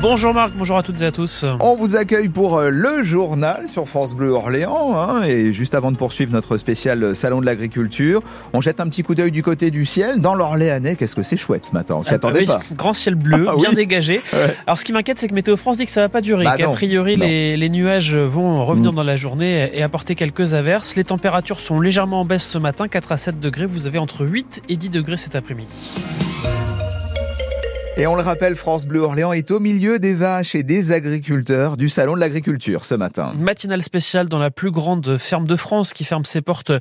Bonjour Marc, bonjour à toutes et à tous. On vous accueille pour euh, le journal sur France Bleu Orléans. Hein, et juste avant de poursuivre notre spécial euh, Salon de l'Agriculture, on jette un petit coup d'œil du côté du ciel. Dans l'Orléanais, qu'est-ce que c'est chouette ce matin? On s'y Ah, attendait oui, pas. Grand ciel bleu, Ah, bien oui. dégagé. Ouais. Alors ce qui m'inquiète, c'est que Météo France dit que ça va pas durer, Bah qu'a priori les nuages vont revenir Mm. dans la journée et apporter quelques averses. Les températures sont légèrement en baisse ce matin, 4 à 7 degrés. Vous avez entre 8 et 10 degrés cet après-midi. Et on le rappelle, France Bleu Orléans est au milieu des vaches et des agriculteurs du Salon de l'Agriculture ce matin. Matinale spéciale dans la plus grande ferme de France qui ferme ses portes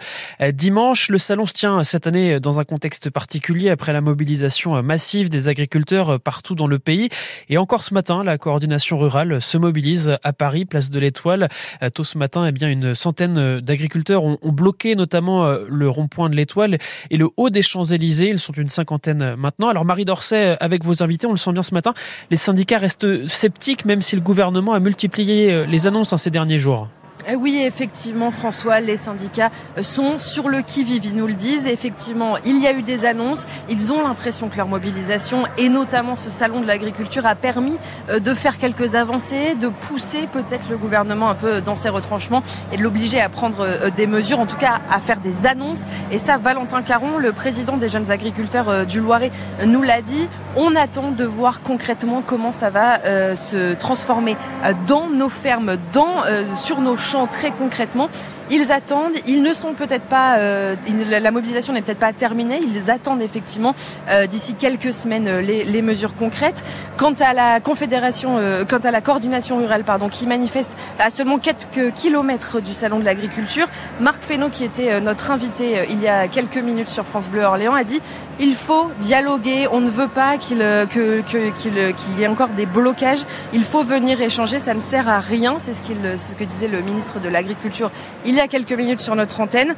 euh, dimanche. Le salon se tient cette année dans un contexte particulier après la mobilisation massive des agriculteurs partout dans le pays. Et encore ce matin, la coordination rurale se mobilise à Paris, place de l'Étoile. Euh, Tôt ce matin, eh bien, une centaine d'agriculteurs ont, bloqué notamment euh, le rond-point de l'Étoile et le haut des Champs-Élysées. Ils sont une cinquantaine maintenant. Alors Marie Dorset, avec vos invités, on le sent bien ce matin, les syndicats restent sceptiques même si le gouvernement a multiplié euh, les annonces hein, ces derniers jours. Euh, Oui, effectivement, François, les syndicats euh, sont sur le qui-vive, ils nous le disent. Effectivement, il y a eu des annonces. Ils ont l'impression que leur mobilisation, et notamment ce salon de l'agriculture, a permis euh, de faire quelques avancées, de pousser peut-être le gouvernement un peu dans ses retranchements et de l'obliger à prendre des mesures, en tout cas à faire des annonces. Et ça, Valentin Caron, le président des jeunes agriculteurs du Loiret, nous l'a dit. On attend de voir concrètement comment ça va euh, se transformer euh, dans nos fermes, dans, euh, sur nos champs très concrètement. Ils attendent, ils ne sont peut-être pas, euh, la mobilisation n'est peut-être pas terminée, ils attendent effectivement euh, d'ici quelques semaines euh, les, les mesures concrètes. Quant à la confédération, euh, quant à la coordination rurale, pardon, qui manifeste à seulement quelques kilomètres du salon de l'agriculture, Marc Fesneau, qui était euh, notre invité euh, il y a quelques minutes sur France Bleu Orléans, a dit il faut dialoguer, on ne veut pas qu'il que- que- y ait encore des blocages, il faut venir échanger, ça ne sert à rien, c'est ce, ce que disait le ministre de l'Agriculture il y a quelques minutes sur notre antenne.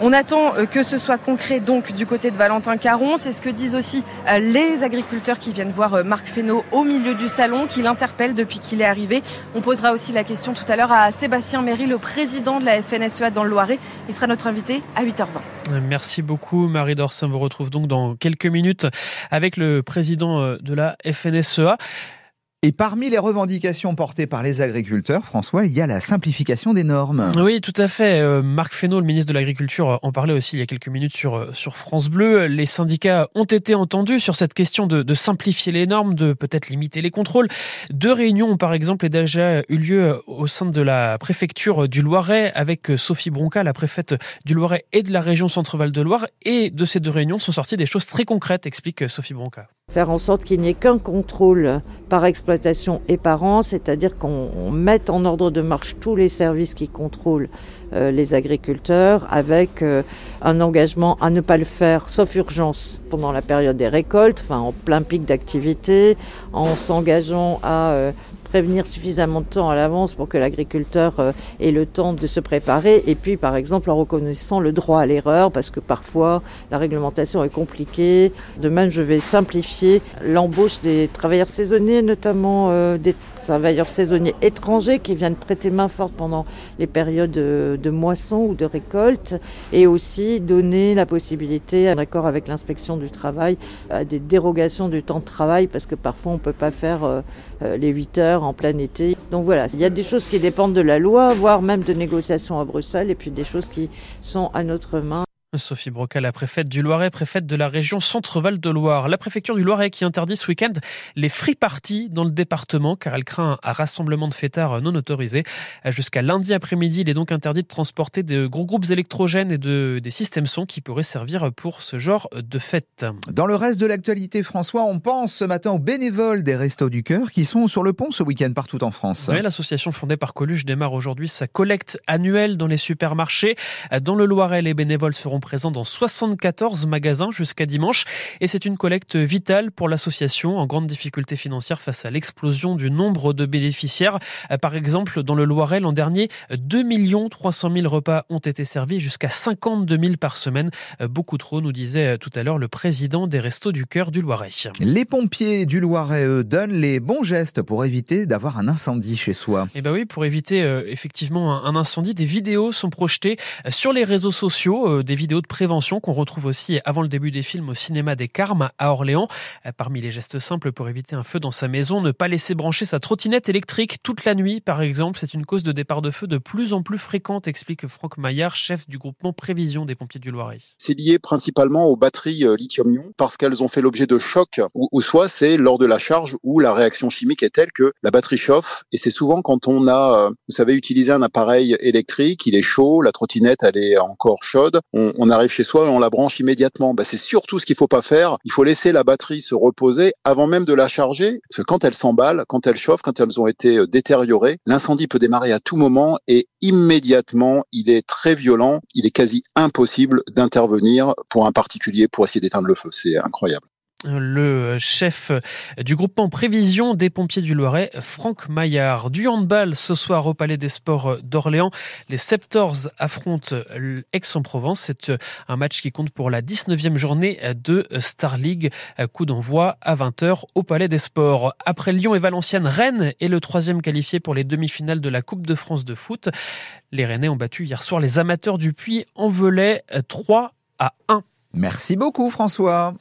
On attend euh, que ce soit concret donc du côté de Valentin Caron, c'est ce que disent aussi euh, les agriculteurs qui viennent voir euh, Marc Fesneau au milieu du salon, qui l'interpelle depuis qu'il est arrivé. On posera aussi la question tout à l'heure à Sébastien Méry, le président de la FNSEA dans le Loiret. Il sera notre invité à 8h20. Merci beaucoup Marie Dorsin. Vous retrouve donc dans quelques minutes avec le président de la FNSEA. Et parmi les revendications portées par les agriculteurs, François, il y a la simplification des normes. Oui, tout à fait. Euh, Marc Fesneau, le ministre de l'Agriculture, en parlait aussi il y a quelques minutes sur, euh, sur France Bleu. Les syndicats ont été entendus sur cette question de, de simplifier les normes, de peut-être limiter les contrôles. Deux réunions ont par exemple déjà eu lieu euh, au sein de la préfecture du Loiret avec Sophie Bronca, la préfète du Loiret et de la région Centre-Val de Loire. Et de ces deux réunions sont sorties des choses très concrètes, explique Sophie Bronca. Faire en sorte qu'il n'y ait qu'un contrôle par exploitation et par an, c'est-à-dire qu'on on mette en ordre de marche tous les services qui contrôlent euh, les agriculteurs avec euh, un engagement à ne pas le faire sauf urgence pendant la période des récoltes, enfin en plein pic d'activité, en s'engageant à euh, prévenir suffisamment de temps à l'avance pour que l'agriculteur euh, ait le temps de se préparer et puis par exemple en reconnaissant le droit à l'erreur parce que parfois la réglementation est compliquée. De même, je vais simplifier l'embauche des travailleurs saisonniers, notamment euh, des travailleurs saisonniers étrangers qui viennent prêter main forte pendant les périodes de, moisson ou de récolte et aussi donner la possibilité, en accord avec l'inspection du travail, des dérogations du temps de travail parce que parfois on ne peut pas faire euh, euh, les 8 heures en plein été. Donc voilà, il y a des choses qui dépendent de la loi, voire même de négociations à Bruxelles et puis des choses qui sont à notre main. Sophie Broca, la préfète du Loiret, préfète de la région Centre-Val de Loire. La préfecture du Loiret qui interdit ce week-end les free parties dans le département car elle craint un rassemblement de fêtards non autorisés. Jusqu'à lundi après-midi, il est donc interdit de transporter de gros groupes électrogènes et de, des systèmes son qui pourraient servir pour ce genre de fête. Dans le reste de l'actualité, François, on pense ce matin aux bénévoles des Restos du Cœur qui sont sur le pont ce week-end partout en France. Oui, l'association fondée par Coluche démarre aujourd'hui sa collecte annuelle dans les supermarchés. Dans le Loiret, les bénévoles seront présents dans 74 magasins jusqu'à dimanche. Et c'est une collecte vitale pour l'association en grande difficulté financière face à l'explosion du nombre de bénéficiaires. Par exemple, dans le Loiret, l'an dernier, 2 300 000 repas ont été servis jusqu'à 52 000 par semaine. Beaucoup trop, nous disait tout à l'heure le président des Restos du Cœur du Loiret. Les pompiers du Loiret, eux, donnent les bons gestes pour éviter d'avoir un incendie chez soi. Eh ben oui, pour éviter euh, effectivement un, un incendie, des vidéos sont projetées sur les réseaux sociaux, euh, des vidéos vidéo de prévention qu'on retrouve aussi avant le début des films au cinéma des Carmes à Orléans. Parmi les gestes simples pour éviter un feu dans sa maison, ne pas laisser brancher sa trottinette électrique toute la nuit, par exemple, c'est une cause de départ de feu de plus en plus fréquente, explique Franck Maillard, chef du groupement Prévision des pompiers du Loiret. C'est lié principalement aux batteries euh, lithium-ion parce qu'elles ont fait l'objet de chocs ou, ou soit c'est lors de la charge où la réaction chimique est telle que la batterie chauffe et c'est souvent quand on a, euh, vous savez, utilisé un appareil électrique, il est chaud, la trottinette elle est encore chaude, on, on arrive chez soi et on la branche immédiatement. Bah, c'est surtout ce qu'il faut pas faire. Il faut laisser la batterie se reposer avant même de la charger, parce que quand elle s'emballe, quand elle chauffe, quand elles ont été euh, détériorées, l'incendie peut démarrer à tout moment et immédiatement, il est très violent, il est quasi impossible d'intervenir pour un particulier pour essayer d'éteindre le feu. C'est incroyable le chef du groupement Prévision des pompiers du Loiret, Franck Maillard. Du handball ce soir au Palais des Sports d'Orléans. Les Septors affrontent Aix-en-Provence. C'est un match qui compte pour la 19e journée de Star League. Coup d'envoi à 20h au Palais des Sports. Après Lyon et Valenciennes, Rennes est le troisième qualifié pour les demi-finales de la Coupe de France de foot. Les Rennais ont battu hier soir les amateurs du Puy en Velay 3 à 1. Merci beaucoup François.